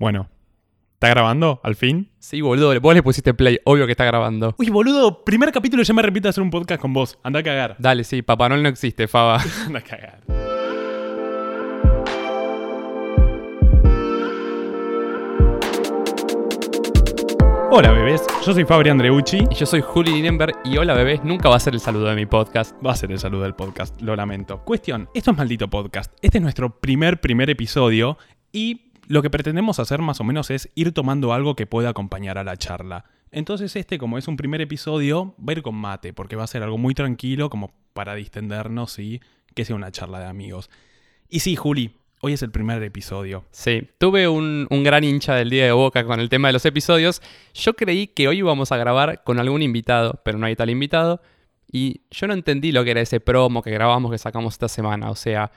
Bueno, ¿está grabando al fin? Sí, boludo, vos le pusiste play, obvio que está grabando. Uy, boludo, primer capítulo ya me repito hacer un podcast con vos. Anda a cagar. Dale, sí, Papá Noel no existe, Faba. Anda a cagar. Hola bebés, yo soy Fabri Andreucci. Y yo soy Juli Linenberg y hola bebés, nunca va a ser el saludo de mi podcast. Va a ser el saludo del podcast, lo lamento. Cuestión, esto es maldito podcast. Este es nuestro primer, primer episodio y lo que pretendemos hacer más o menos es ir tomando algo que pueda acompañar a la charla. Entonces este, como es un primer episodio, va a ir con mate, porque va a ser algo muy tranquilo como para distendernos y que sea una charla de amigos. Y sí, Juli, hoy es el primer episodio. Sí, tuve un, un gran hincha del día de Boca con el tema de los episodios. Yo creí que hoy íbamos a grabar con algún invitado, pero no hay tal invitado. Y yo no entendí lo que era ese promo que grabamos que sacamos esta semana. O sea,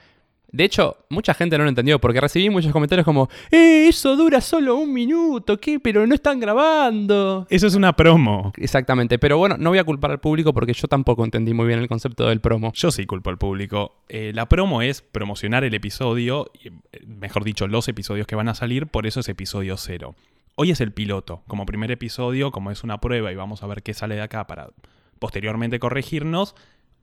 de hecho, mucha gente no lo entendió porque recibí muchos comentarios como, ¡Eh, eso dura solo un minuto! ¿Qué? Pero no están grabando. Eso es una promo. Exactamente, pero bueno, no voy a culpar al público porque yo tampoco entendí muy bien el concepto del promo. Yo sí culpo al público. Eh, la promo es promocionar el episodio, eh, mejor dicho, los episodios que van a salir, por eso es episodio cero. Hoy es el piloto, como primer episodio, como es una prueba y vamos a ver qué sale de acá para posteriormente corregirnos.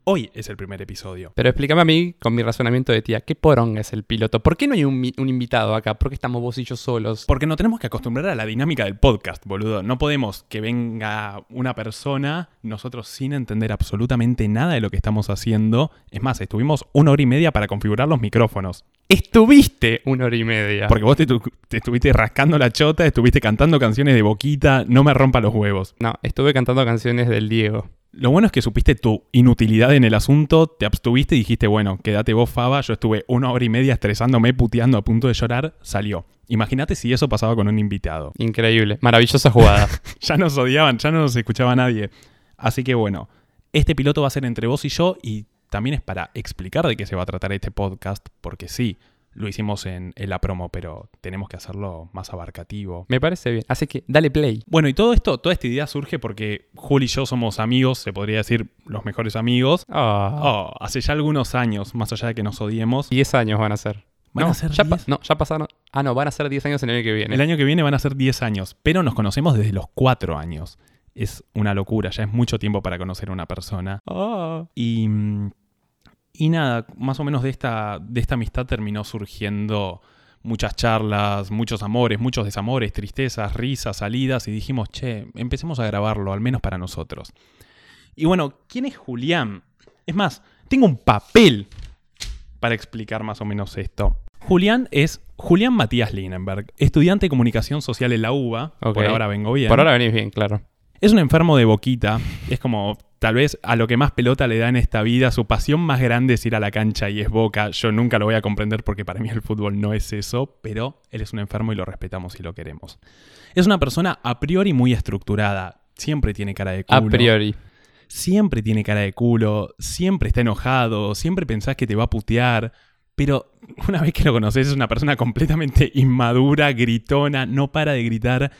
Hoy es el primer episodio. Pero explícame a mí, con mi razonamiento de tía, ¿qué poronga es el piloto? ¿Por qué no hay un, invitado acá? ¿Por qué estamos vos y yo solos? Porque no tenemos que acostumbrar a la dinámica del podcast, boludo. No podemos que venga una persona, nosotros sin entender absolutamente nada de lo que estamos haciendo. Es más, estuvimos una hora y media para configurar los micrófonos. Estuviste una hora y media. Porque vos te, tu- te estuviste rascando la chota, estuviste cantando canciones de boquita, no me rompa los huevos. No, estuve cantando canciones del Diego. Lo bueno es que supiste tu inutilidad en el asunto, te abstuviste y dijiste, bueno, quédate vos, Faba. Yo estuve una hora y media estresándome, puteando, a punto de llorar, salió. Imagínate si eso pasaba con un invitado. Increíble. Maravillosa jugada. Ya nos odiaban, ya no nos escuchaba nadie. Así que bueno, este piloto va a ser entre vos y yo y también es para explicar de qué se va a tratar este podcast, porque sí, lo hicimos en, en la promo, pero tenemos que hacerlo más abarcativo. Me parece bien. Así que dale play. Bueno, y todo esto, toda esta idea surge porque Juli y yo somos amigos, se podría decir los mejores amigos. Ah, Oh, hace ya algunos años, más allá de que nos odiemos. 10 años van a ser. ¿Van no, a ser ya pa- 10? no, ya pasaron. Ah, no, van a ser 10 años el año que viene. El año que viene van a ser 10 años, pero nos conocemos desde los 4 años. Es una locura, ya es mucho tiempo para conocer a una persona. Ah. Y, y nada, más o menos de esta, de esta amistad terminó surgiendo muchas charlas, muchos amores, muchos desamores, tristezas, risas, salidas y dijimos, che, empecemos a grabarlo, al menos para nosotros. Y bueno, ¿quién es Julián? Es más, tengo un papel para explicar más o menos esto. Julián es Julián Matías Linenberg, estudiante de comunicación social en la UBA. Por ahora vengo bien. Por ahora venís bien, claro. Es un enfermo de boquita. Es como, tal vez, a lo que más pelota le da en esta vida. Su pasión más grande es ir a la cancha y es boca. Yo nunca lo voy a comprender porque para mí el fútbol no es eso. Pero él es un enfermo y lo respetamos y lo queremos. Es una persona a priori muy estructurada. Siempre tiene cara de culo. A priori. Siempre tiene cara de culo. Siempre está enojado. Siempre pensás que te va a putear. Pero una vez que lo conoces es una persona completamente inmadura, gritona, no para de gritar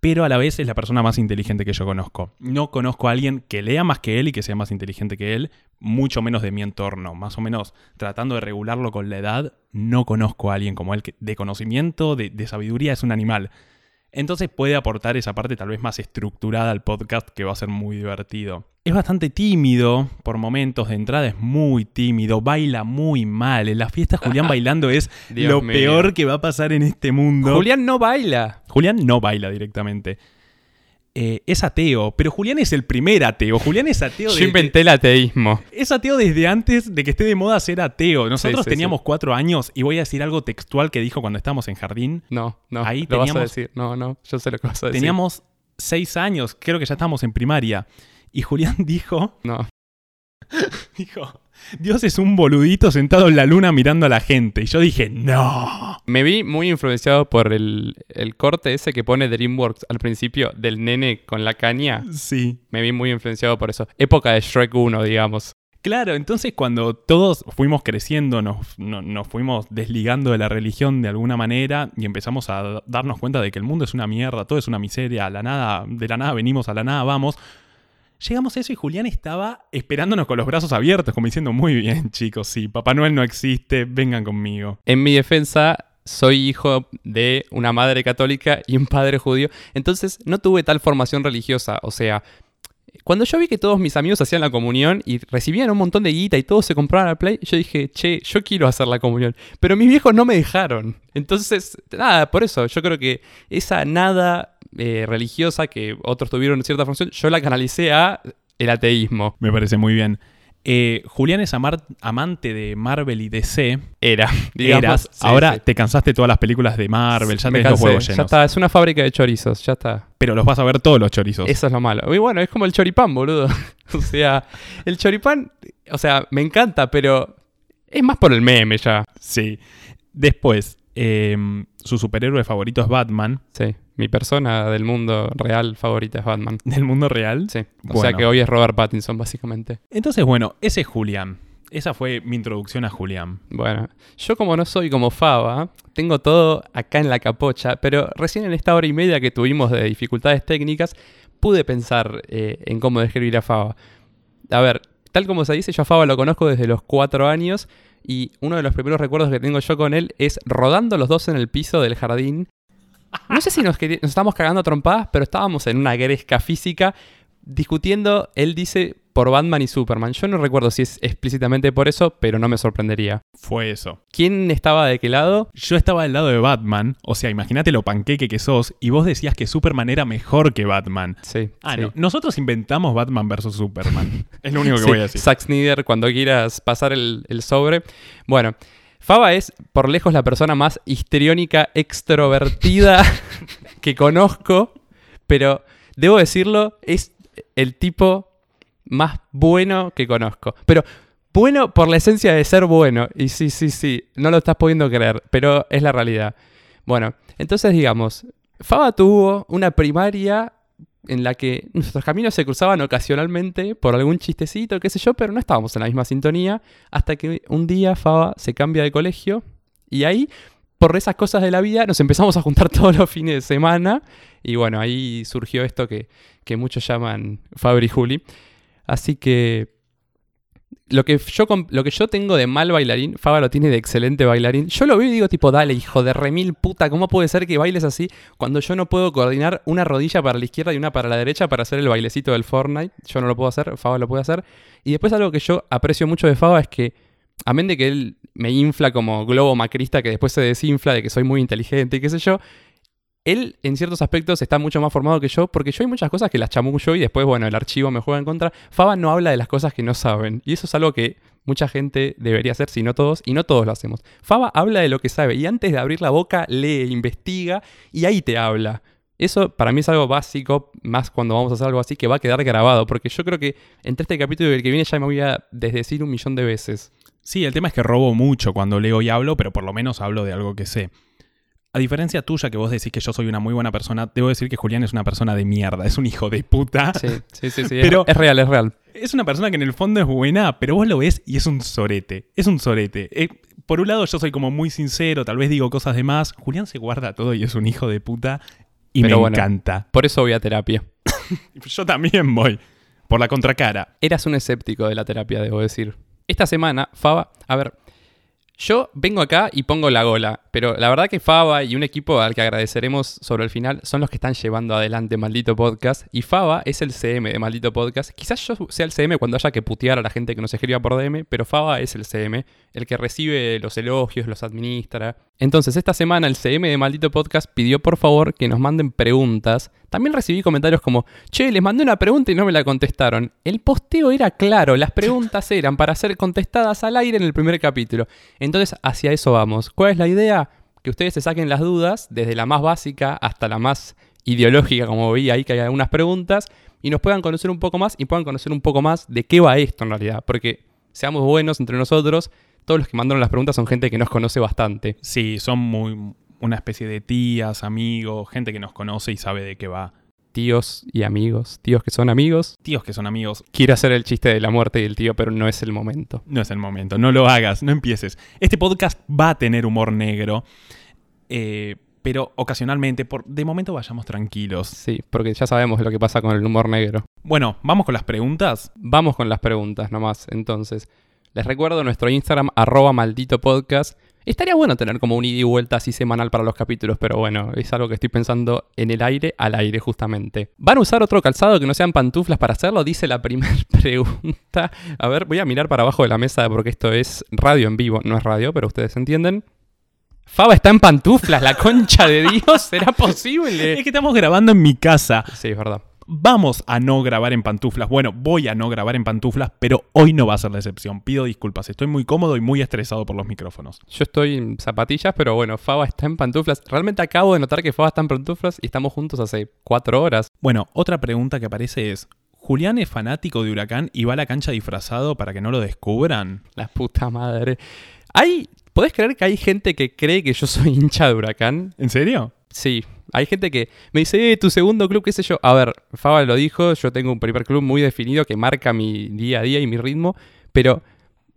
pero a la vez es la persona más inteligente que yo conozco. No conozco a alguien que lea más que él y que sea más inteligente que él, mucho menos de mi entorno. Más o menos tratando de regularlo con la edad, no conozco a alguien como él que de conocimiento, de, de sabiduría, es un animal. Entonces puede aportar esa parte tal vez más estructurada al podcast que va a ser muy divertido. Es bastante tímido, por momentos de entrada es muy tímido, baila muy mal. En las fiestas Julián bailando es lo mío. peor que va a pasar en este mundo. Julián no baila. Julián no baila directamente. Eh, es ateo, pero Julián es el primer ateo. Julián es ateo, Yo inventé el ateísmo. es ateo desde antes de que esté de moda ser ateo. Nosotros sí, teníamos sí. cuatro años y voy a decir algo textual que dijo cuando estábamos en jardín. No, no. Ahí lo vas a teníamos- decir. No, no. Yo sé lo que vas a decir. Teníamos seis años, creo que ya estábamos en primaria. Y Julián dijo, No. dijo, Dios es un boludito sentado en la luna mirando a la gente. Y yo dije, no. Me vi muy influenciado por el, el corte ese que pone DreamWorks al principio del nene con la caña. Sí. Me vi muy influenciado por eso. Época de Shrek 1, digamos. Claro, entonces cuando todos fuimos creciendo, nos, no- nos fuimos desligando de la religión de alguna manera y empezamos a darnos cuenta de que el mundo es una mierda, todo es una miseria, a la nada, de la nada venimos, a la nada vamos. Llegamos a eso y Julián estaba esperándonos con los brazos abiertos, como diciendo, muy bien chicos, sí, Papá Noel no existe, vengan conmigo. En mi defensa, soy hijo de una madre católica y un padre judío. Entonces no tuve tal formación religiosa. O sea, cuando yo vi que todos mis amigos hacían la comunión y recibían un montón de guita y todos se compraban al Play, yo dije, che, yo quiero hacer la comunión. Pero mis viejos no me dejaron. Entonces, nada, por eso yo creo que esa nada eh, religiosa que otros tuvieron cierta función, yo la canalicé a el ateísmo. Me parece muy bien. Eh, Julián es amar- amante de Marvel y DC. Era, digamos. Eras. Sí, Ahora sí. te cansaste de todas las películas de Marvel, ya tenés los cansé, huevos ya llenos. está, es una fábrica de chorizos, ya está. Pero los vas a ver todos los chorizos. Eso es lo malo. Y bueno, es como el choripán, boludo. o sea, el choripán, o sea, me encanta, pero es más por el meme ya. Sí. Después, eh, su superhéroe favorito es Batman. Sí, mi persona del mundo real favorita es Batman. Del mundo real. Sí, o Bueno. sea que hoy es Robert Pattinson, básicamente. Entonces, bueno, ese es Julián. Esa fue mi introducción a Julián. Bueno, yo como no soy como Faba, tengo todo acá en la capocha, pero recién en esta hora y media que tuvimos de dificultades técnicas, pude pensar eh, en cómo describir a Faba. A ver, tal como se dice, yo a Faba lo conozco desde los cuatro años y uno de los primeros recuerdos que tengo yo con él es rodando los dos en el piso del jardín. No sé si nos, nos estábamos cagando a trompadas, pero estábamos en una gresca física discutiendo, él dice, por Batman y Superman. Yo no recuerdo si es explícitamente por eso, pero no me sorprendería. Fue eso. ¿Quién estaba de qué lado? Yo estaba del lado de Batman. O sea, imagínate lo panqueque que sos. Y vos decías que Superman era mejor que Batman. Sí. Ah, sí. no. Nosotros inventamos Batman versus Superman. es lo único que Sí, voy a decir. Zack Snyder, cuando quieras pasar el, el sobre. Bueno, Faba es por lejos la persona más histriónica, extrovertida que conozco, pero debo decirlo, es el tipo más bueno que conozco. Pero bueno por la esencia de ser bueno. Y sí, sí, sí, no lo estás pudiendo creer, pero es la realidad. Bueno, entonces digamos, Faba tuvo una primaria en la que nuestros caminos se cruzaban ocasionalmente por algún chistecito, qué sé yo, pero no estábamos en la misma sintonía, hasta que un día Faba se cambia de colegio y ahí, por esas cosas de la vida, nos empezamos a juntar todos los fines de semana y bueno, ahí surgió esto que, que muchos llaman Fabri Juli. Así que lo que, yo, lo que yo tengo de mal bailarín, Faba lo tiene de excelente bailarín. Yo lo veo y digo tipo, dale, hijo de remil puta, ¿cómo puede ser que bailes así cuando yo no puedo coordinar una rodilla para la izquierda y una para la derecha para hacer el bailecito del Fortnite? Yo no lo puedo hacer, Faba lo puede hacer. Y después algo que yo aprecio mucho de Faba es que, amén de que él me infla como globo macrista que después se desinfla de que soy muy inteligente y qué sé yo, él en ciertos aspectos está mucho más formado que yo, porque yo hay muchas cosas que las chamullo y después, bueno, el archivo me juega en contra. Faba no habla de las cosas que no saben, y eso es algo que mucha gente debería hacer, si no todos, y no todos lo hacemos. Faba habla de lo que sabe, y antes de abrir la boca, lee, investiga, y ahí te habla. Eso para mí es algo básico, más cuando vamos a hacer algo así, que va a quedar grabado, porque yo creo que entre este capítulo y el que viene ya me voy a desdecir un millón de veces. Sí, el tema es que robo mucho cuando leo y hablo, pero por lo menos hablo de algo que sé. A diferencia tuya, que vos decís que yo soy una muy buena persona, debo decir que Julián es una persona de mierda, es un hijo de puta. Sí, sí, sí, sí. Pero- es, es real, es real. Es una persona que en el fondo es buena, pero vos lo ves y es un sorete. Es un sorete. Eh, por un lado, yo soy como muy sincero, tal vez digo cosas de más. Julián se guarda todo y es un hijo de puta. Y Pero me bueno. encanta. Por eso voy a terapia. Yo también voy. Por la contracara. Eras un escéptico de la terapia, debo decir. Esta semana, Faba, a ver, yo vengo acá y pongo la gola, pero la verdad que Faba y un equipo al que agradeceremos sobre el final son los que están llevando adelante Maldito Podcast. Y Faba es el CM de Maldito Podcast. Quizás yo sea el CM cuando haya que putear a la gente que nos escriba por DM, pero Faba es el CM, el que recibe los elogios, los administra. Entonces, esta semana el CM de Maldito Podcast pidió por favor que nos manden preguntas. También recibí comentarios como, che, les mandé una pregunta y no me la contestaron. El posteo era claro, las preguntas eran para ser contestadas al aire en el primer capítulo. Entonces, hacia eso vamos. ¿Cuál es la idea? Que ustedes se saquen las dudas, desde la más básica hasta la más ideológica, como vi ahí que hay algunas preguntas, y nos puedan conocer un poco más y puedan conocer un poco más de qué va esto en realidad. Porque seamos buenos entre nosotros, todos los que mandaron las preguntas son gente que nos conoce bastante. Sí, son muy una especie de tías, amigos, gente que nos conoce y sabe de qué va. Tíos y amigos, tíos que son amigos. Tíos que son amigos, Quiero hacer el chiste de la muerte y el tío, pero no es el momento. no es el momento. No lo hagas, no empieces. Este podcast va a tener humor negro. eh, pero ocasionalmente, por, de momento vayamos tranquilos. Sí, porque ya sabemos lo que pasa con el humor negro. Bueno, vamos con las preguntas. Vamos con las preguntas nomás, entonces. Les recuerdo nuestro Instagram, arroba maldito podcast. Estaría bueno tener como un ida y vuelta así semanal para los capítulos, pero bueno, es algo que estoy pensando en el aire, al aire justamente. ¿Van a usar otro calzado que no sean pantuflas para hacerlo? Dice la primera pregunta. A ver, voy a mirar para abajo de la mesa porque esto es radio en vivo, no es radio, pero ustedes entienden. Faba está en pantuflas, la concha de Dios, ¿será posible? Es que estamos grabando en mi casa. Sí, es verdad. Vamos a no grabar en pantuflas. Bueno, voy a no grabar en pantuflas, pero hoy no va a ser la excepción. Pido disculpas. Estoy muy cómodo y muy estresado por los micrófonos. Yo estoy en zapatillas, pero bueno, Faba está en pantuflas. Realmente acabo de notar que Faba está en pantuflas y estamos juntos hace cuatro horas. Bueno, otra pregunta que aparece es: ¿Julián es fanático de Huracán y va a la cancha disfrazado para que no lo descubran? La puta madre. Hay. ¿Podés creer que hay gente que cree que yo soy hincha de Huracán? ¿En serio? Sí, hay gente que me dice, eh, tu segundo club, qué sé yo. A ver, Faba lo dijo, yo tengo un primer club muy definido que marca mi día a día y mi ritmo, pero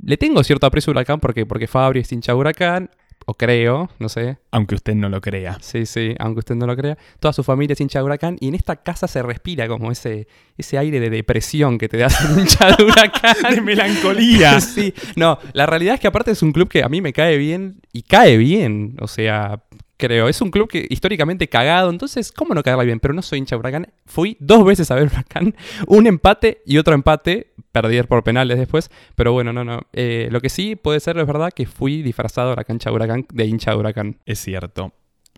le tengo cierto aprecio a Huracán porque, porque Fabri es hincha de Huracán, o creo, no sé. Aunque usted no lo crea. Sí, sí, aunque usted no lo crea. Toda su familia es hincha de Huracán y en esta casa se respira como ese, ese aire de depresión que te da ser hincha de Huracán. de melancolía. sí, no, la realidad es que aparte es un club que a mí me cae bien y cae bien, o sea, creo. Es un club que históricamente cagado, entonces, ¿cómo no caerle bien? Pero no soy hincha de Huracán. Fui dos veces a ver Huracán, un empate y otro empate. Perdí por penales después, pero bueno, no, no. Eh, lo que sí puede ser, es verdad, que fui disfrazado a la cancha de Huracán de hincha de Huracán. Es cierto.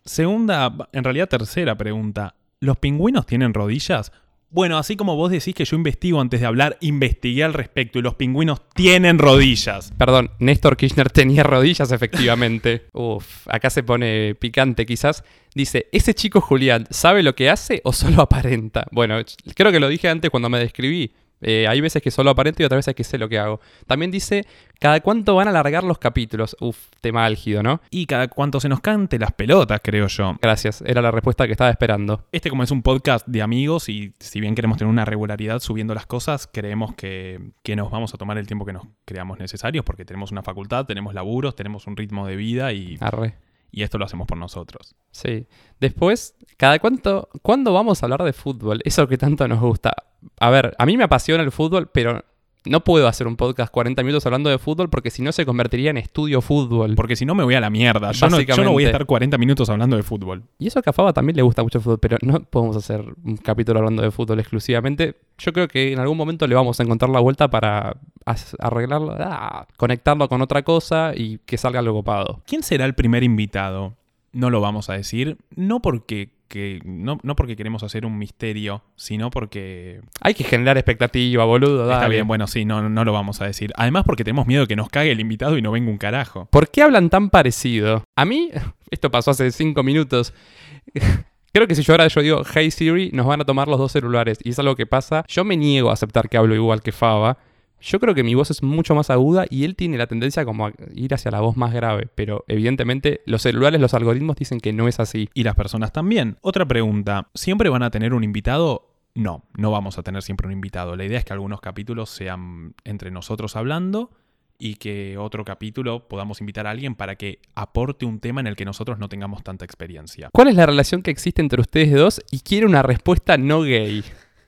Segunda, en realidad tercera pregunta. ¿Los pingüinos tienen rodillas? Bueno, así como vos decís que yo investigo antes de hablar, investigué al respecto y los pingüinos tienen rodillas. Perdón, Néstor Kirchner tenía rodillas efectivamente. Uf, acá se pone picante quizás. Dice, ¿ese chico Julián sabe lo que hace o solo aparenta? Bueno, creo que lo dije antes cuando me describí. Eh, hay veces que solo aparento y otras veces que sé lo que hago. También dice, ¿cada cuánto van a alargar los capítulos? Uf, tema álgido, ¿no? Y cada cuánto se nos cante las pelotas, creo yo. Gracias, era la respuesta que estaba esperando. Este como es un podcast de amigos y si bien queremos tener una regularidad subiendo las cosas, creemos que, que nos vamos a tomar el tiempo que nos creamos necesarios porque tenemos una facultad, tenemos laburos, tenemos un ritmo de vida y... Arre. Y esto lo hacemos por nosotros. Sí. Después, ¿cada cuánto, cuándo vamos a hablar de fútbol? Eso que tanto nos gusta. A ver, a mí me apasiona el fútbol, pero no puedo hacer un podcast 40 minutos hablando de fútbol porque si no se convertiría en estudio fútbol. Porque si no me voy a la mierda. Yo no, yo no voy a estar 40 minutos hablando de fútbol. Y eso que a Faba también le gusta mucho el fútbol, pero no podemos hacer un capítulo hablando de fútbol exclusivamente. Yo creo que en algún momento le vamos a encontrar la vuelta para arreglarlo, ah, conectarlo con otra cosa y que salga algo copado. ¿Quién será el primer invitado? No lo vamos a decir, no porque que no, no, porque queremos hacer un misterio, sino porque... Hay que generar expectativa, boludo. Está bien, bueno, sí, no, no lo vamos a decir. Además porque tenemos miedo de que nos cague el invitado y no venga un carajo. ¿Por qué hablan tan parecido? A mí, esto pasó hace cinco minutos. Creo que si yo ahora yo digo, hey Siri, nos van a tomar los dos celulares. Y es algo que pasa. Yo me niego a aceptar que hablo igual que Faba. Yo creo que mi voz es mucho más aguda y él tiene la tendencia como a ir hacia la voz más grave, pero evidentemente los celulares, los algoritmos dicen que no es así. Y las personas también. Otra pregunta, ¿siempre van a tener un invitado? No, no vamos a tener siempre un invitado. La idea es que algunos capítulos sean entre nosotros hablando y que otro capítulo podamos invitar a alguien para que aporte un tema en el que nosotros no tengamos tanta experiencia. ¿Cuál es la relación que existe entre ustedes dos? Y quiero una respuesta no gay.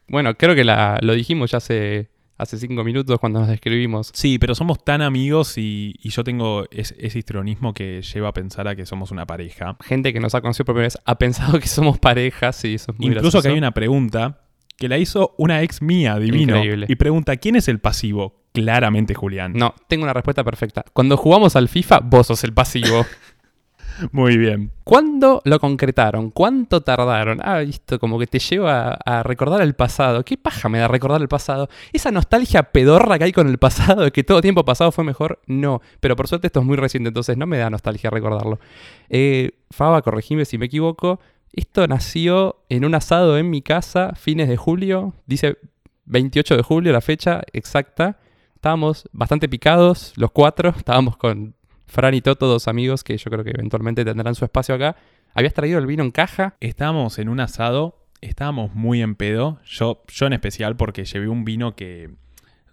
Bueno, creo que la, lo dijimos ya hace hace cinco minutos cuando nos describimos. Sí, pero somos tan amigos y, yo tengo ese histrionismo que lleva a pensar a que somos una pareja. Gente que nos ha conocido por primera vez ha pensado que somos pareja, sí, eso es muy Incluso que hay una pregunta que la hizo una ex mía, divino. Increíble. Y pregunta, ¿quién es el pasivo? Claramente Julián. No, tengo una respuesta perfecta. Cuando jugamos al FIFA, vos sos el pasivo. Muy bien. ¿Cuándo lo concretaron? ¿Cuánto tardaron? Ah, esto como que te lleva a, recordar el pasado. ¿Qué paja me da recordar el pasado? Esa nostalgia pedorra que hay con el pasado, de que todo tiempo pasado fue mejor, no. Pero por suerte esto es muy reciente, entonces no me da nostalgia recordarlo. Eh, Faba, corregime si me equivoco. Esto nació en un asado en mi casa, fines de julio. Dice 28 de julio, la fecha exacta. Estábamos bastante picados, los cuatro. Estábamos con Fran y Toto, dos amigos que yo creo que eventualmente tendrán su espacio acá. ¿Habías traído el vino en caja? Estábamos en un asado, estábamos muy en pedo. Yo, yo en especial porque llevé un vino que...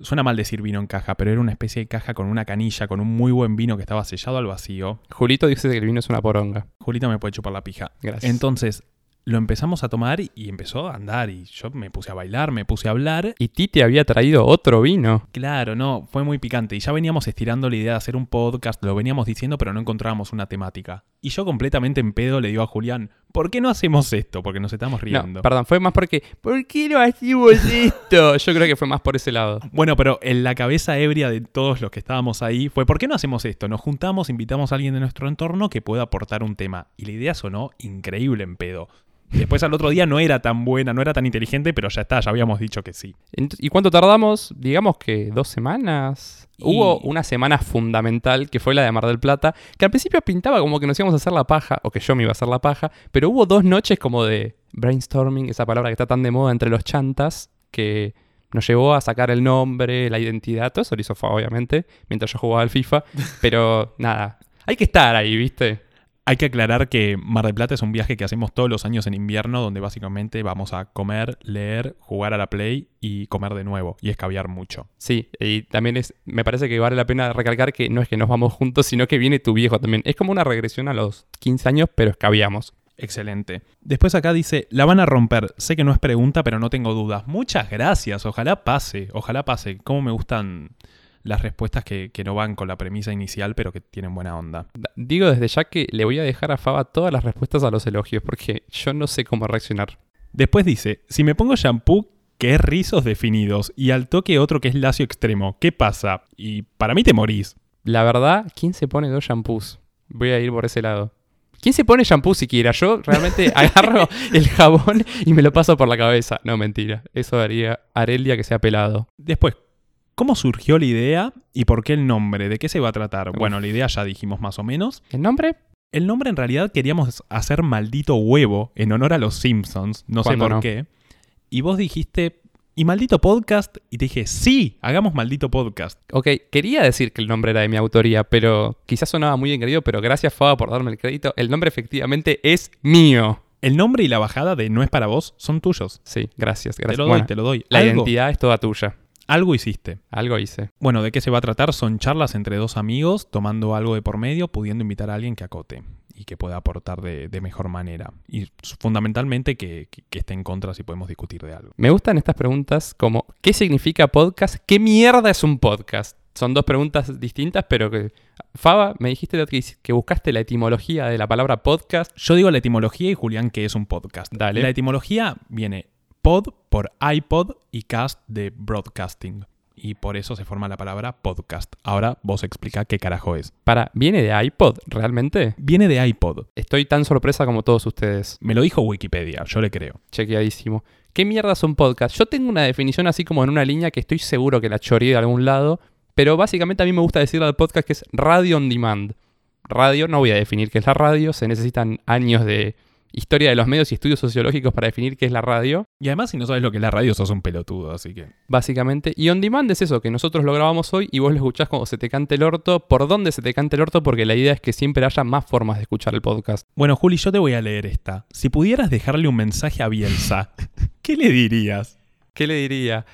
Suena mal decir vino en caja, pero era una especie de caja con una canilla, con un muy buen vino que estaba sellado al vacío. Julito dice que el vino es una poronga. Julito me puede chupar la pija. Gracias. Entonces, lo empezamos a tomar y, empezó a andar. Y yo me puse a bailar, me puse a hablar. Y Titi había traído otro vino. Claro, no, fue muy picante. Y ya veníamos estirando la idea de hacer un podcast, lo veníamos diciendo, pero no encontrábamos una temática. Y yo completamente en pedo le digo a Julián, ¿por qué no hacemos esto? Porque nos estamos riendo. No, perdón, fue más porque, ¿por qué no hacemos esto? Yo creo que fue más por ese lado. Bueno, pero en la cabeza ebria de todos los que estábamos ahí fue, ¿por qué no hacemos esto? Nos juntamos, invitamos a alguien de nuestro entorno que pueda aportar un tema. Y la idea sonó increíble en pedo. Después al otro día no era tan buena, no era tan inteligente, pero ya está, ya habíamos dicho que sí. ¿Y cuánto tardamos? Digamos que dos semanas. Y- Hubo una semana fundamental que fue la de Mar del Plata, que al principio pintaba como que nos íbamos a hacer la paja, o que yo me iba a hacer la paja, pero hubo dos noches como de brainstorming, esa palabra que está tan de moda entre los chantas, que nos llevó a sacar el nombre, la identidad, todo eso lo hizo Fa, obviamente, mientras yo jugaba al FIFA, pero nada, hay que estar ahí, ¿viste? Hay que aclarar que Mar del Plata es un viaje que hacemos todos los años en invierno, donde básicamente vamos a comer, leer, jugar a la Play y comer de nuevo, y escabiar mucho. Sí, y también es, me parece que vale la pena recalcar que no es que nos vamos juntos, sino que viene tu viejo también. Es como una regresión a los 15 años, pero escabiamos. Excelente. Después acá dice, la van a romper. Sé que no es pregunta, pero no tengo dudas. Muchas gracias. Ojalá pase. Ojalá pase. Cómo me gustan las respuestas que, que no van con la premisa inicial, pero que tienen buena onda. Da- Digo desde ya que le voy a dejar a Faba todas las respuestas a los elogios, porque yo no sé cómo reaccionar. Después dice, si me pongo shampoo que es rizos definidos y al toque otro que es lacio extremo, ¿qué pasa? Y para mí te morís. La verdad, ¿quién se pone dos shampoos? Voy a ir por ese lado. ¿Quién se pone shampoo siquiera? Yo realmente agarro el jabón y me lo paso por la cabeza. No, mentira. Eso haría haré el día que sea pelado. Después, ¿cómo surgió la idea y por qué el nombre? ¿De qué se va a tratar? Uf. Bueno, la idea ya dijimos más o menos. ¿El nombre? El nombre en realidad queríamos hacer maldito huevo en honor a los Simpsons, no sé ¿Cuándo por no? qué. Y vos dijiste, ¿y maldito podcast? Y te dije, sí, hagamos maldito podcast. Ok, quería decir que el nombre era de mi autoría, pero quizás sonaba muy engreído, pero gracias Faba por darme el crédito. El nombre efectivamente es mío. El nombre y la bajada de No es para vos son tuyos. Sí, gracias, Te gracias. lo doy, Bueno, te lo doy. la algo, identidad es toda tuya. Algo hiciste. Algo hice. Bueno, ¿de qué se va a tratar? Son charlas entre dos amigos, tomando algo de por medio, pudiendo invitar a alguien que acote y que pueda aportar de, de mejor manera. Y fundamentalmente que, que- que esté en contra si podemos discutir de algo. Me gustan estas preguntas como ¿qué significa podcast? ¿Qué mierda es un podcast? Son dos preguntas distintas, pero que... Faba, me dijiste que, que buscaste la etimología de la palabra podcast. Yo digo la etimología y Julián que es un podcast. Dale. La etimología viene pod por iPod y cast de broadcasting. Y por eso se forma la palabra podcast. Ahora vos explica qué carajo es. Para, ¿viene de iPod realmente? Viene de iPod. Estoy tan sorpresa como todos ustedes. Me lo dijo Wikipedia, yo le creo. Chequeadísimo. ¿Qué mierda es un podcast? Yo tengo una definición así como en una línea que estoy seguro que la choreé de algún lado, pero básicamente a mí me gusta decirle al podcast que es radio on demand. Radio, no voy a definir qué es la radio, se necesitan años de historia de los medios y estudios sociológicos para definir qué es la radio, Y además, si no sabes lo que es la radio, sos un pelotudo, así que. básicamente. Y on demand es eso, que nosotros lo grabamos hoy y vos lo escuchás cuando se te cante el orto. ¿Por dónde se te cante el orto? Porque la idea es que siempre haya más formas de escuchar el podcast. Bueno, Juli, yo te voy a leer esta. Si pudieras dejarle un mensaje a Bielsa, ¿qué le dirías? ¿Qué le diría?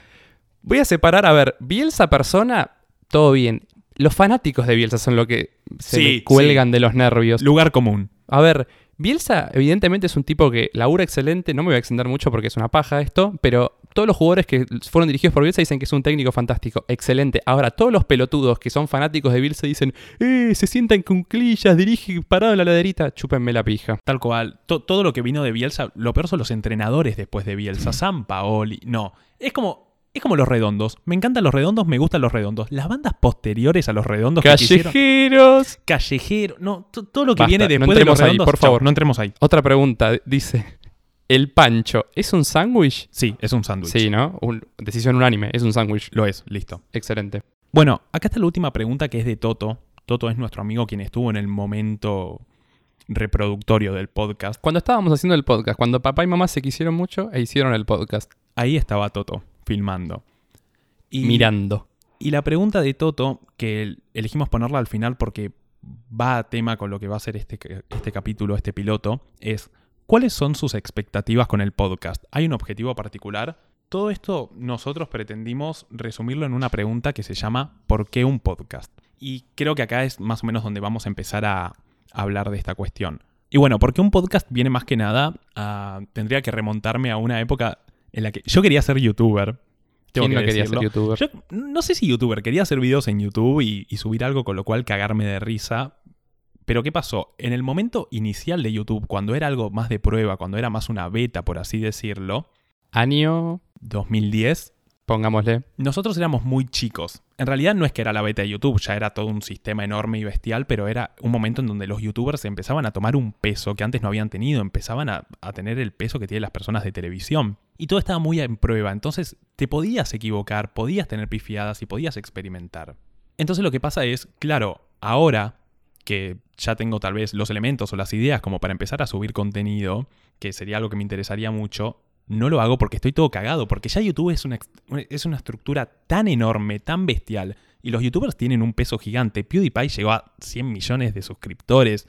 Voy a separar, a ver, Bielsa persona, todo bien. Los fanáticos de Bielsa son lo que se Sí, me cuelgan de los nervios. Lugar común. A ver, Bielsa evidentemente es un tipo que labura excelente, no me voy a extender mucho porque es una paja esto, pero todos los jugadores que fueron dirigidos por Bielsa dicen que es un técnico fantástico, excelente. Ahora, todos los pelotudos que son fanáticos de Bielsa dicen, eh, se sientan con clillas, dirige parado en la laderita, chúpenme la pija. Tal cual. To- todo lo que vino de Bielsa, lo peor son los entrenadores después de Bielsa. San Paoli. No. Es como. Es como los redondos. Me encantan los redondos, me gustan los redondos. Las bandas posteriores a los redondos que quisieron. Callejeros. Callejero. No, to- todo lo que Basta, viene no después de los entremos ahí, redondos. por chau, favor. no entremos ahí. Otra pregunta, dice, ¿el pancho es un sándwich? Sí, es un sándwich. Sí, ¿no? Un- decisión unánime, es un sándwich. Lo es, listo. Excelente. Bueno, acá está la última pregunta que es de Toto. Toto es nuestro amigo quien estuvo en el momento reproductorio del podcast. Cuando estábamos haciendo el podcast, cuando papá y mamá se quisieron mucho e hicieron el podcast, Ahí estaba Toto, filmando. Y, mirando. Y la pregunta de Toto, que el- elegimos ponerla al final porque va a tema con lo que va a ser este, este capítulo, este piloto, es ¿cuáles son sus expectativas con el podcast? ¿Hay un objetivo particular? Todo esto nosotros pretendimos resumirlo en una pregunta que se llama ¿por qué un podcast? Y creo que acá es más o menos donde vamos a empezar a hablar de esta cuestión. Y bueno, porque un podcast viene más que nada a... Tendría que remontarme a una época en la que yo quería ser youtuber. Tengo ¿Quién que no quería ser youtuber? Yo no sé si youtuber, quería hacer videos en YouTube y, y subir algo con lo cual cagarme de risa. Pero ¿qué pasó? En el momento inicial de YouTube, cuando era algo más de prueba, cuando era más una beta, por así decirlo, Año, 2010, pongámosle. nosotros éramos muy chicos. En realidad no es que era la beta de YouTube, ya era todo un sistema enorme y bestial, pero era un momento en donde los youtubers empezaban a tomar un peso que antes no habían tenido, empezaban a, a tener el peso que tienen las personas de televisión. Y todo estaba muy en prueba, entonces te podías equivocar, podías tener pifiadas y podías experimentar. Entonces lo que pasa es, claro, ahora que ya tengo tal vez los elementos o las ideas como para empezar a subir contenido, que sería algo que me interesaría mucho, no lo hago porque estoy todo cagado, porque ya YouTube es una, es una estructura tan enorme, tan bestial, y los youtubers tienen un peso gigante. PewDiePie llegó a 100 millones de suscriptores.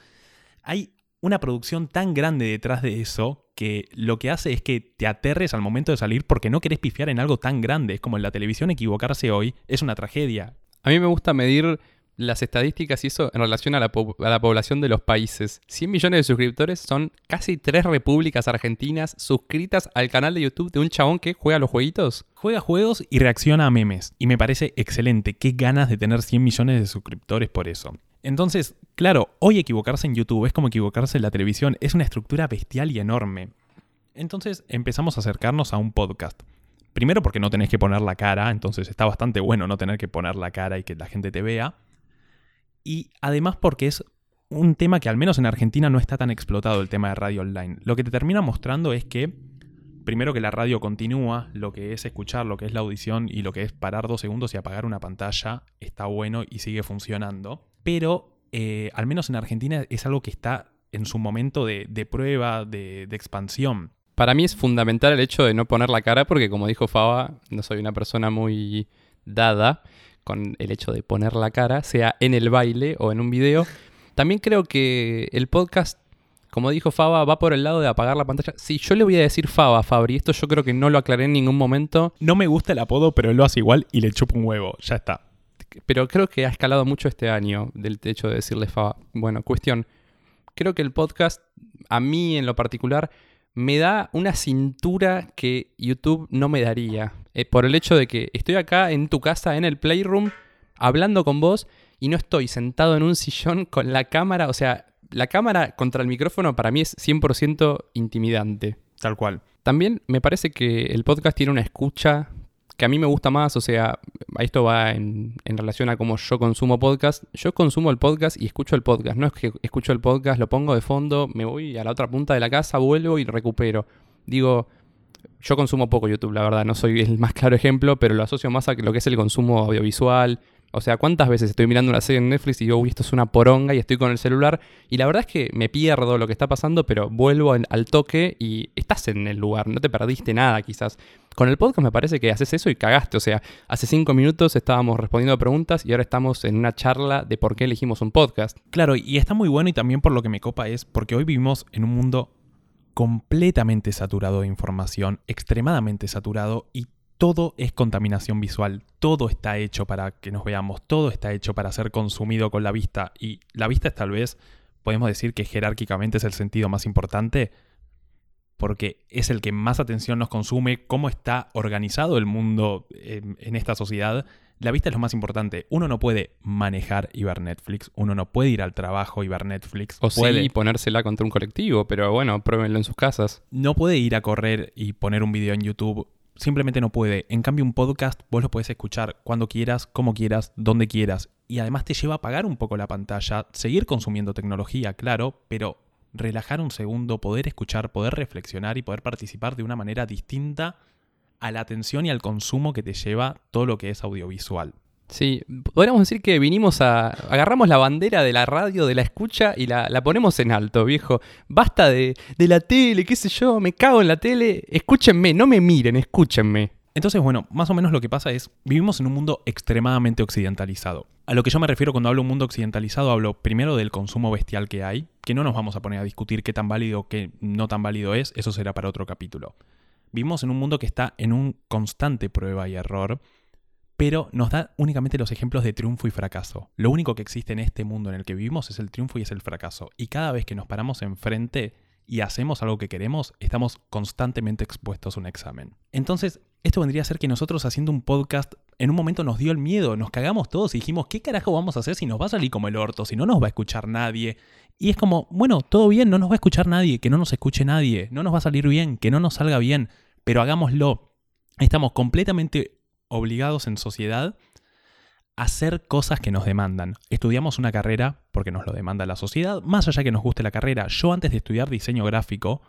Hay una producción tan grande detrás de eso que lo que hace es que te aterres al momento de salir porque no querés pifiar en algo tan grande. Es como en la televisión equivocarse hoy es una tragedia. A mí me gusta medir las estadísticas y eso en relación a la, a la población de los países. 100 millones de suscriptores son casi tres repúblicas argentinas suscritas al canal de YouTube de un chabón que juega los jueguitos. Juega juegos y reacciona a memes. Y me parece excelente. Qué ganas de tener 100 millones de suscriptores por eso. Entonces, claro, hoy equivocarse en YouTube es como equivocarse en la televisión. Es una estructura bestial y enorme. Entonces empezamos a acercarnos a un podcast. Primero porque no tenés que poner la cara, entonces está bastante bueno no tener que poner la cara y que la gente te vea. Y además porque es un tema que al menos en Argentina no está tan explotado, el tema de radio online. Lo que te termina mostrando es que primero que la radio continúa, lo que es escuchar, lo que es la audición y lo que es parar dos segundos y apagar una pantalla está bueno y sigue funcionando. Pero eh, al menos en Argentina es algo que está en su momento de, prueba, de, de expansión. Para mí es fundamental el hecho de no poner la cara porque como dijo Faba, no soy una persona muy dada con el hecho de poner la cara, sea en el baile o en un video. También creo que el podcast, como dijo Faba, va por el lado de apagar la pantalla. Si yo le voy a decir Faba, Fabri, esto yo creo que no lo aclaré en ningún momento, No me gusta el apodo, pero él lo hace igual y le chupa un huevo. Ya está. pero creo que ha escalado mucho este año del hecho de decirle Faba. Bueno, cuestión. Creo que el podcast, a mí en lo particular, me da una cintura que YouTube no me daría. Eh, por el hecho de que estoy acá en tu casa, en el Playroom, hablando con vos y no estoy sentado en un sillón con la cámara. O sea, la cámara contra el micrófono para mí es 100% intimidante. Tal cual. También me parece que el podcast tiene una escucha que a mí me gusta más, o sea, esto va en, en relación a cómo yo consumo podcast. Yo consumo el podcast y escucho el podcast. No es que escucho el podcast, lo pongo de fondo, me voy a la otra punta de la casa, vuelvo y recupero. Digo, yo consumo poco YouTube, la verdad, no soy el más claro ejemplo, pero lo asocio más a lo que es el consumo audiovisual. O sea, ¿cuántas veces estoy mirando una serie en Netflix y digo, uy, esto es una poronga y estoy con el celular? Y la verdad es que me pierdo lo que está pasando, pero vuelvo al toque y estás en el lugar, no te perdiste nada quizás. Con el podcast me parece que haces eso y cagaste. O sea, hace cinco minutos estábamos respondiendo a preguntas y ahora estamos en una charla de por qué elegimos un podcast. Claro, y está muy bueno y también por lo que me copa es porque hoy vivimos en un mundo completamente saturado de información, extremadamente saturado y todo es contaminación visual, todo está hecho para que nos veamos, todo está hecho para ser consumido con la vista y la vista es tal vez, podemos decir que jerárquicamente es el sentido más importante porque es el que más atención nos consume, cómo está organizado el mundo en, en esta sociedad. La vista es lo más importante. Uno no puede manejar y ver Netflix, uno no puede ir al trabajo y ver Netflix. O puede, sí, ponérsela contra un colectivo, pero bueno, pruébenlo en sus casas. no puede ir a correr y poner un video en YouTube. Simplemente no puede. En cambio, un podcast vos lo puedes escuchar cuando quieras, como quieras, donde quieras. Y además te lleva a apagar un poco la pantalla, seguir consumiendo tecnología, claro, pero relajar un segundo, poder escuchar, poder reflexionar y poder participar de una manera distinta a la atención y al consumo que te lleva todo lo que es audiovisual. Sí, podríamos decir que vinimos a. Agarramos la bandera de la radio, de la escucha y la, la ponemos en alto, viejo. Basta de, de la tele, qué sé yo, me cago en la tele. Escúchenme, no me miren, escúchenme. Entonces, bueno, más o menos lo que pasa es, vivimos en un mundo extremadamente occidentalizado. A lo que yo me refiero cuando hablo de un mundo occidentalizado, hablo primero del consumo bestial que hay, que no nos vamos a poner a discutir qué tan válido o qué no tan válido es, eso será para otro capítulo. Vivimos en un mundo que está en un constante prueba y error, pero nos da únicamente los ejemplos de triunfo y fracaso. Lo único que existe en este mundo en el que vivimos es el triunfo y es el fracaso. Y cada vez que nos paramos enfrente y hacemos algo que queremos, estamos constantemente expuestos a un examen. Entonces, esto vendría a ser que nosotros haciendo un podcast, en un momento nos dio el miedo, nos cagamos todos y dijimos, ¿qué carajo vamos a hacer si nos va a salir como el orto, si no nos va a escuchar nadie? Y es como, bueno, todo bien, no nos va a escuchar nadie, que no nos escuche nadie, no nos va a salir bien, que no nos salga bien, pero hagámoslo. Estamos completamente obligados en sociedad hacer cosas que nos demandan. Estudiamos una carrera porque nos lo demanda la sociedad, más allá que nos guste la carrera. Yo antes de estudiar diseño gráfico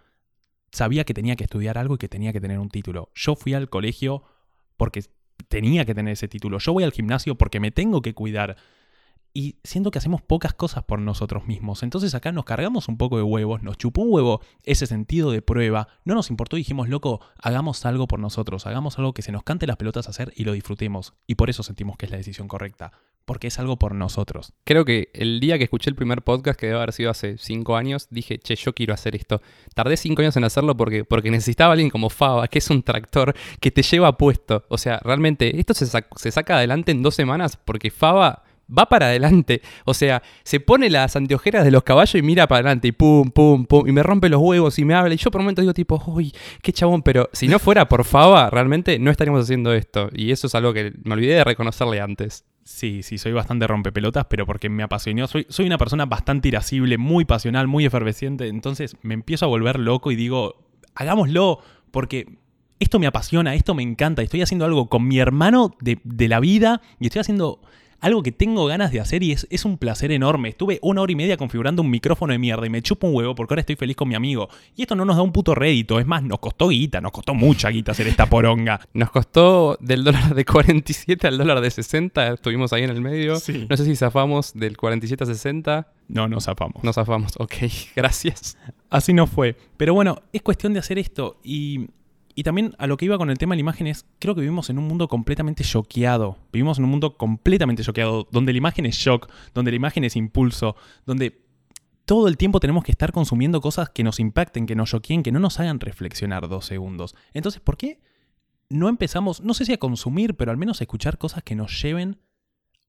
sabía que tenía que estudiar algo y que tenía que tener un título. Yo fui al colegio porque tenía que tener ese título. Yo voy al gimnasio porque me tengo que cuidar y siento que hacemos pocas cosas por nosotros mismos. Entonces acá nos cargamos un poco de huevos, nos chupó un huevo ese sentido de prueba, no nos importó y dijimos, loco, hagamos algo por nosotros, hagamos algo que se nos cante las pelotas a hacer y lo disfrutemos. Y por eso sentimos que es la decisión correcta, porque es algo por nosotros. Creo que el día que escuché el primer podcast, que debe haber sido hace cinco años, dije, che, yo quiero hacer esto. Tardé cinco años en hacerlo porque, porque necesitaba alguien como Faba, que es un tractor que te lleva puesto. O sea, realmente, esto se, se saca adelante en dos semanas porque Faba va para adelante. O sea, se pone las anteojeras de los caballos y mira para adelante y pum, pum, pum, y me rompe los huevos y me habla. Y yo por un momento digo tipo, uy, qué chabón, pero si no fuera por Fava, realmente no estaríamos haciendo esto. Y eso es algo que me olvidé de reconocerle antes. Sí, sí, soy bastante rompepelotas, pero porque me apasionó. Soy, soy una persona bastante irascible, muy pasional, muy efervesciente. Entonces me empiezo a volver loco y digo, hagámoslo, porque esto me apasiona, esto me encanta. Estoy haciendo algo con mi hermano de, de la vida y estoy haciendo algo que tengo ganas de hacer y es, es, un placer enorme. Estuve una hora y media configurando un micrófono de mierda y me chupo un huevo porque ahora estoy feliz con mi amigo. Y esto no nos da un puto rédito, es más, nos costó guita, nos costó mucha guita hacer esta poronga. Nos costó del dólar de 47 al dólar de 60, estuvimos ahí en el medio. No sé si zafamos del 47 a 60. No, no zafamos. No zafamos, ok, gracias. Así no fue. Pero bueno, es cuestión de hacer esto y y también a lo que iba con el tema de la imagen es, creo que vivimos en un mundo completamente choqueado. Vivimos en un mundo completamente choqueado, donde la imagen es shock, donde la imagen es impulso, donde todo el tiempo tenemos que estar consumiendo cosas que nos impacten, que nos choqueen, que no nos hagan reflexionar dos segundos. Entonces, ¿por qué no empezamos, no sé si a consumir, pero al menos a escuchar cosas que nos lleven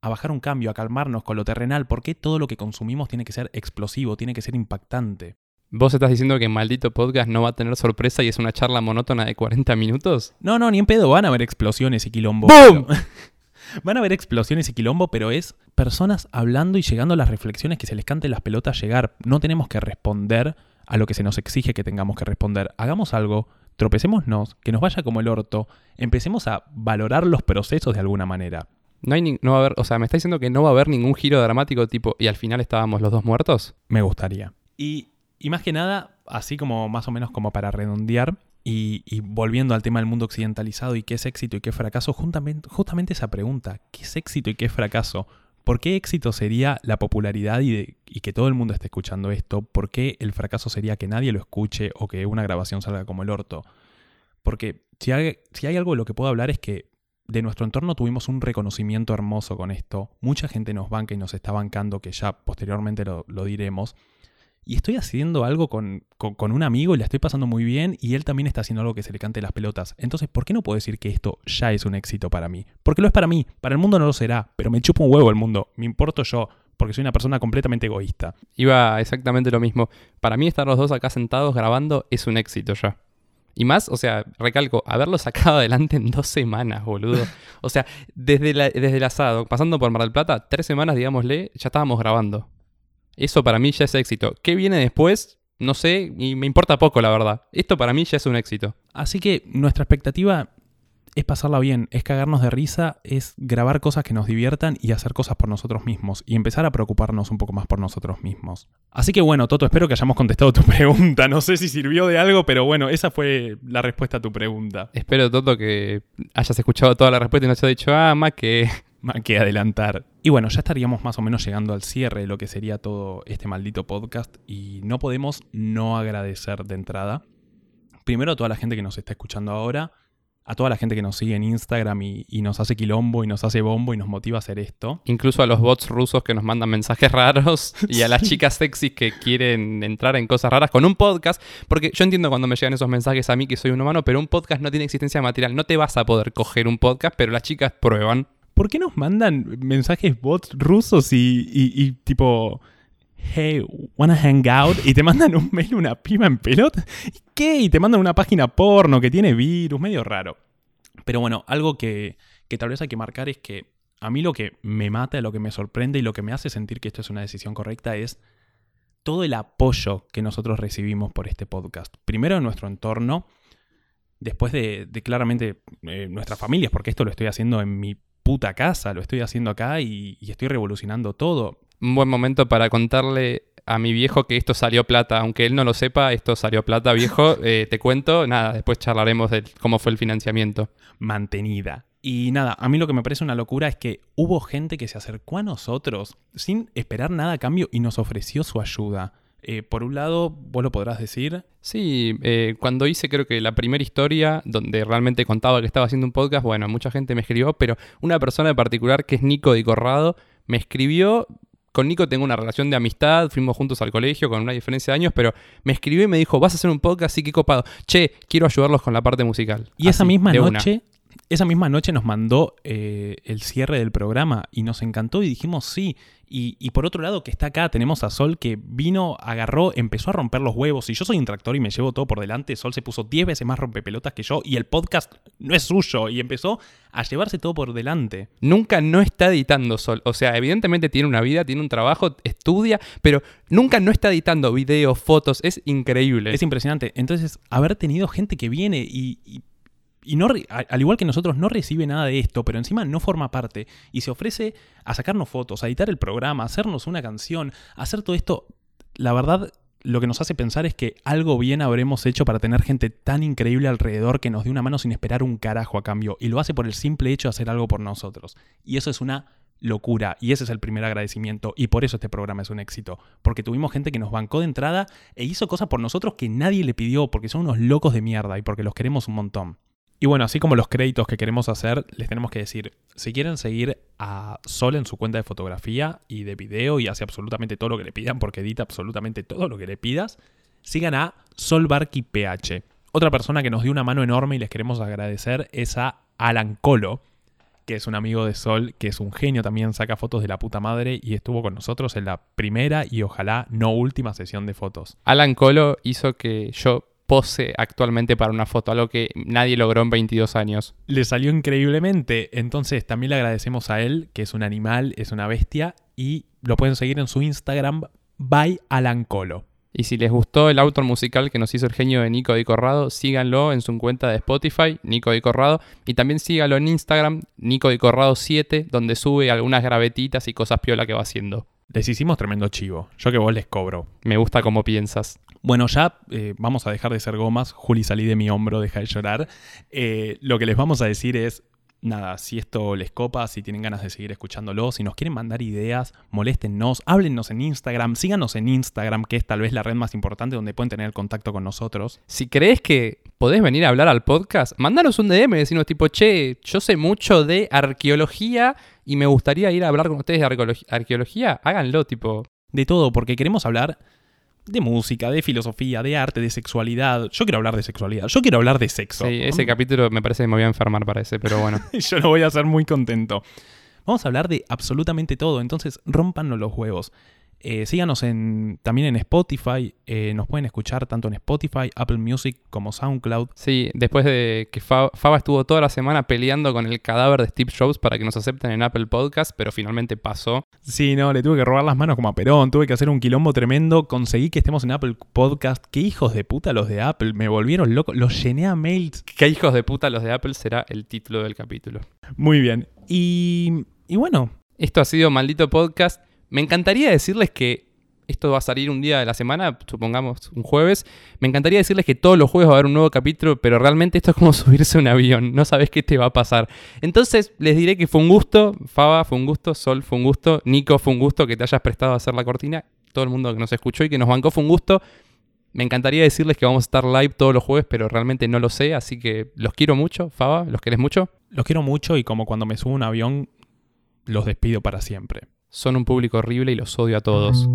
a bajar un cambio, a calmarnos con lo terrenal? ¿Por qué todo lo que consumimos tiene que ser explosivo, tiene que ser impactante? ¿Vos estás diciendo que maldito podcast no va a tener sorpresa y es una charla monótona de 40 minutos? No, no, ni en pedo. Van a haber explosiones y quilombo. ¡Bum! Van a haber explosiones y quilombo, pero es personas hablando y llegando a las reflexiones que se les cante las pelotas llegar. No tenemos que responder a lo que se nos exige que tengamos que responder. Hagamos algo, tropecémonos, que nos vaya como el orto, empecemos a valorar los procesos de alguna manera. No, hay no va a haber, o sea, me está diciendo que no va a haber ningún giro dramático tipo y al final estábamos los dos muertos. Me gustaría. Y y más que nada, así como más o menos como para redondear, y, volviendo al tema del mundo occidentalizado y qué es éxito y qué es fracaso, justamente, esa pregunta, ¿qué es éxito y qué es fracaso? ¿Por qué éxito sería la popularidad y, que todo el mundo esté escuchando esto? ¿Por qué el fracaso sería que nadie lo escuche o que una grabación salga como el orto? Porque si hay, si hay algo de lo que puedo hablar es que de nuestro entorno tuvimos un reconocimiento hermoso con esto. Mucha gente nos banca y nos está bancando, que ya posteriormente lo diremos y estoy haciendo algo con, un amigo y la estoy pasando muy bien y él también está haciendo algo que se le cante las pelotas. Entonces, ¿por qué no puedo decir que esto ya es un éxito para mí? Porque lo es para mí, para el mundo no lo será, pero me chupo un huevo el mundo, me importo yo, porque soy una persona completamente egoísta. Iba exactamente lo mismo. Para mí estar los dos acá sentados grabando es un éxito ya. Y más, o sea, recalco, haberlo sacado adelante en dos semanas, boludo. O sea, desde, desde el asado, pasando por Mar del Plata, tres semanas, digámosle, ya estábamos grabando. Eso para mí ya es éxito. ¿Qué viene después? No sé, y me importa poco, la verdad. Esto para mí ya es un éxito. Así que nuestra expectativa es pasarla bien, es cagarnos de risa, es grabar cosas que nos diviertan y hacer cosas por nosotros mismos y empezar a preocuparnos un poco más por nosotros mismos. Así que bueno, Toto, espero que hayamos contestado tu pregunta. No sé si sirvió de algo, pero bueno, esa fue la respuesta a tu pregunta. Espero, Toto, que hayas escuchado toda la respuesta y no hayas dicho, ah, más que más que adelantar. Y bueno, ya estaríamos más o menos llegando al cierre de lo que sería todo este maldito podcast y no podemos no agradecer de entrada. Primero a toda la gente que nos está escuchando ahora a toda la gente que nos sigue en Instagram y, y nos hace quilombo y nos hace bombo y nos motiva a hacer esto. Incluso a los bots rusos que nos mandan mensajes raros y a las chicas sexys que quieren entrar en cosas raras con un podcast. Porque yo entiendo cuando me llegan esos mensajes a mí que soy un humano, pero un podcast no tiene existencia material. No te vas a poder coger un podcast, pero las chicas prueban. ¿Por qué nos mandan mensajes bots rusos y, y- tipo, hey, wanna hang out? Y te mandan un mail una piba en pelota. ¿Y qué? Y te mandan una página porno que tiene virus, medio raro. Pero bueno, algo que, que tal vez hay que marcar es que a mí lo que me mata, lo que me sorprende y lo que me hace sentir que esto es una decisión correcta es todo el apoyo que nosotros recibimos por este podcast. Primero en nuestro entorno, después de, de claramente eh, nuestras familias, porque esto lo estoy haciendo en mi puta casa, lo estoy haciendo acá y, y estoy revolucionando todo. Un buen momento para contarle a mi viejo que esto salió plata. Aunque él no lo sepa, esto salió plata, viejo. Eh, te cuento, nada, después charlaremos de cómo fue el financiamiento. mantenida. Y nada, a mí lo que me parece una locura es que hubo gente que se acercó a nosotros sin esperar nada a cambio y nos ofreció su ayuda. Eh, por un lado, vos lo podrás decir, Sí, eh, cuando hice creo que la primera historia donde realmente contaba que estaba haciendo un podcast, bueno, mucha gente me escribió, pero una persona en particular que es Nico Di Corrado me escribió. Con Nico tengo una relación de amistad, fuimos juntos al colegio con una diferencia de años, pero me escribió y me dijo, vas a hacer un podcast, sí, qué copado. Che, quiero ayudarlos con la parte musical. Y esa misma una. Esa misma noche nos mandó eh, el cierre del programa y nos encantó y dijimos sí. Y, y por otro lado, que está acá, tenemos a Sol que vino, agarró, empezó a romper los huevos. Y yo soy un tractor y me llevo todo por delante. Sol se puso 10 veces más rompepelotas que yo y el podcast no es suyo. Y empezó a llevarse todo por delante. Nunca no está editando sol. O sea, evidentemente tiene una vida, tiene un trabajo, estudia, pero nunca no está editando videos, fotos. Es increíble. Es impresionante. Entonces, haber tenido gente que viene y, y- y no, al igual que nosotros, no recibe nada de esto, pero encima no forma parte y se ofrece a sacarnos fotos, a editar el programa, a hacernos una canción, a hacer todo esto, la verdad, lo que nos hace pensar es que algo bien habremos hecho para tener gente tan increíble alrededor que nos dé una mano sin esperar un carajo a cambio. Y lo hace por el simple hecho de hacer algo por nosotros. Y eso es una locura. Y ese es el primer agradecimiento. Y por eso este programa es un éxito. Porque tuvimos gente que nos bancó de entrada e hizo cosas por nosotros que nadie le pidió. Porque son unos locos de mierda y porque los queremos un montón. Y bueno, así como los créditos que queremos hacer, les tenemos que decir, si quieren seguir a Sol en su cuenta de fotografía y de video y hace absolutamente todo lo que le pidan, porque edita absolutamente todo lo que le pidas, sigan a Solbarky PH. Otra persona que nos dio una mano enorme y les queremos agradecer es a Alan Colo, que es un amigo de Sol, que es un genio también, saca fotos de la puta madre y estuvo con nosotros en la primera y ojalá no última sesión de fotos. Alan Colo hizo que yo pose actualmente para una foto, algo que nadie logró en 22 años. Le salió increíblemente, entonces también le agradecemos a él, que es un animal, es una bestia, y lo pueden seguir en su Instagram, by Alan Colo. Y si les gustó el autor musical que nos hizo el genio de Nico Di Corrado, síganlo en su cuenta de Spotify, Nico Di Corrado, y también síganlo en Instagram, Nico Di Corrado 7, donde sube algunas gravetitas y cosas piola que va haciendo. Les hicimos tremendo chivo, yo que vos les cobro. Me gusta cómo piensas. Bueno, ya eh, vamos a dejar de ser gomas. Juli, salí de mi hombro, deja de llorar. Eh, lo que les vamos a decir es, nada, si esto les copa, si tienen ganas de seguir escuchándolo, si nos quieren mandar ideas, moléstennos, háblennos en Instagram, síganos en Instagram, que es tal vez la red más importante donde pueden tener contacto con nosotros. Si crees que podés venir a hablar al podcast, mandanos un DM, decirnos tipo, che, yo sé mucho de arqueología y me gustaría ir a hablar con ustedes de arqueolog- arqueología. Háganlo, tipo, De todo, porque queremos hablar de música, de filosofía, de arte, de sexualidad. Yo quiero hablar de sexualidad, yo quiero hablar de sexo. sí, ese capítulo me parece que me voy a enfermar para ese, pero bueno. yo lo voy a hacer muy contento. Vamos a hablar de absolutamente todo, entonces rompannos los huevos. Eh, síganos en, también en Spotify, eh, nos pueden escuchar tanto en Spotify, Apple Music como SoundCloud. Sí, después de que Fa- Faba estuvo toda la semana peleando con el cadáver de Steve Jobs para que nos acepten en Apple Podcast, pero finalmente pasó. Sí, no, le tuve que robar las manos como a Perón, tuve que hacer un quilombo tremendo, conseguí que estemos en Apple Podcast. Qué hijos de puta los de Apple, me volvieron loco, los llené a mails. ¿Qué hijos de puta los de Apple será el título del capítulo? Muy bien. Y, y bueno, Esto ha sido Maldito Podcast. Me encantaría decirles que esto va a salir un día de la semana, supongamos un jueves. Me encantaría decirles que todos los jueves va a haber un nuevo capítulo, pero realmente esto es como subirse a un avión. No sabes qué te va a pasar. Entonces les diré que fue un gusto. Faba fue un gusto. Sol fue un gusto. Nico fue un gusto que te hayas prestado a hacer la cortina. Todo el mundo que nos escuchó y que nos bancó fue un gusto. Me encantaría decirles que vamos a estar live todos los jueves, pero realmente no lo sé, así que los quiero mucho. Faba, ¿los querés mucho? Los quiero mucho y como cuando me subo un avión, los despido para siempre. Son un público horrible y los odio a todos.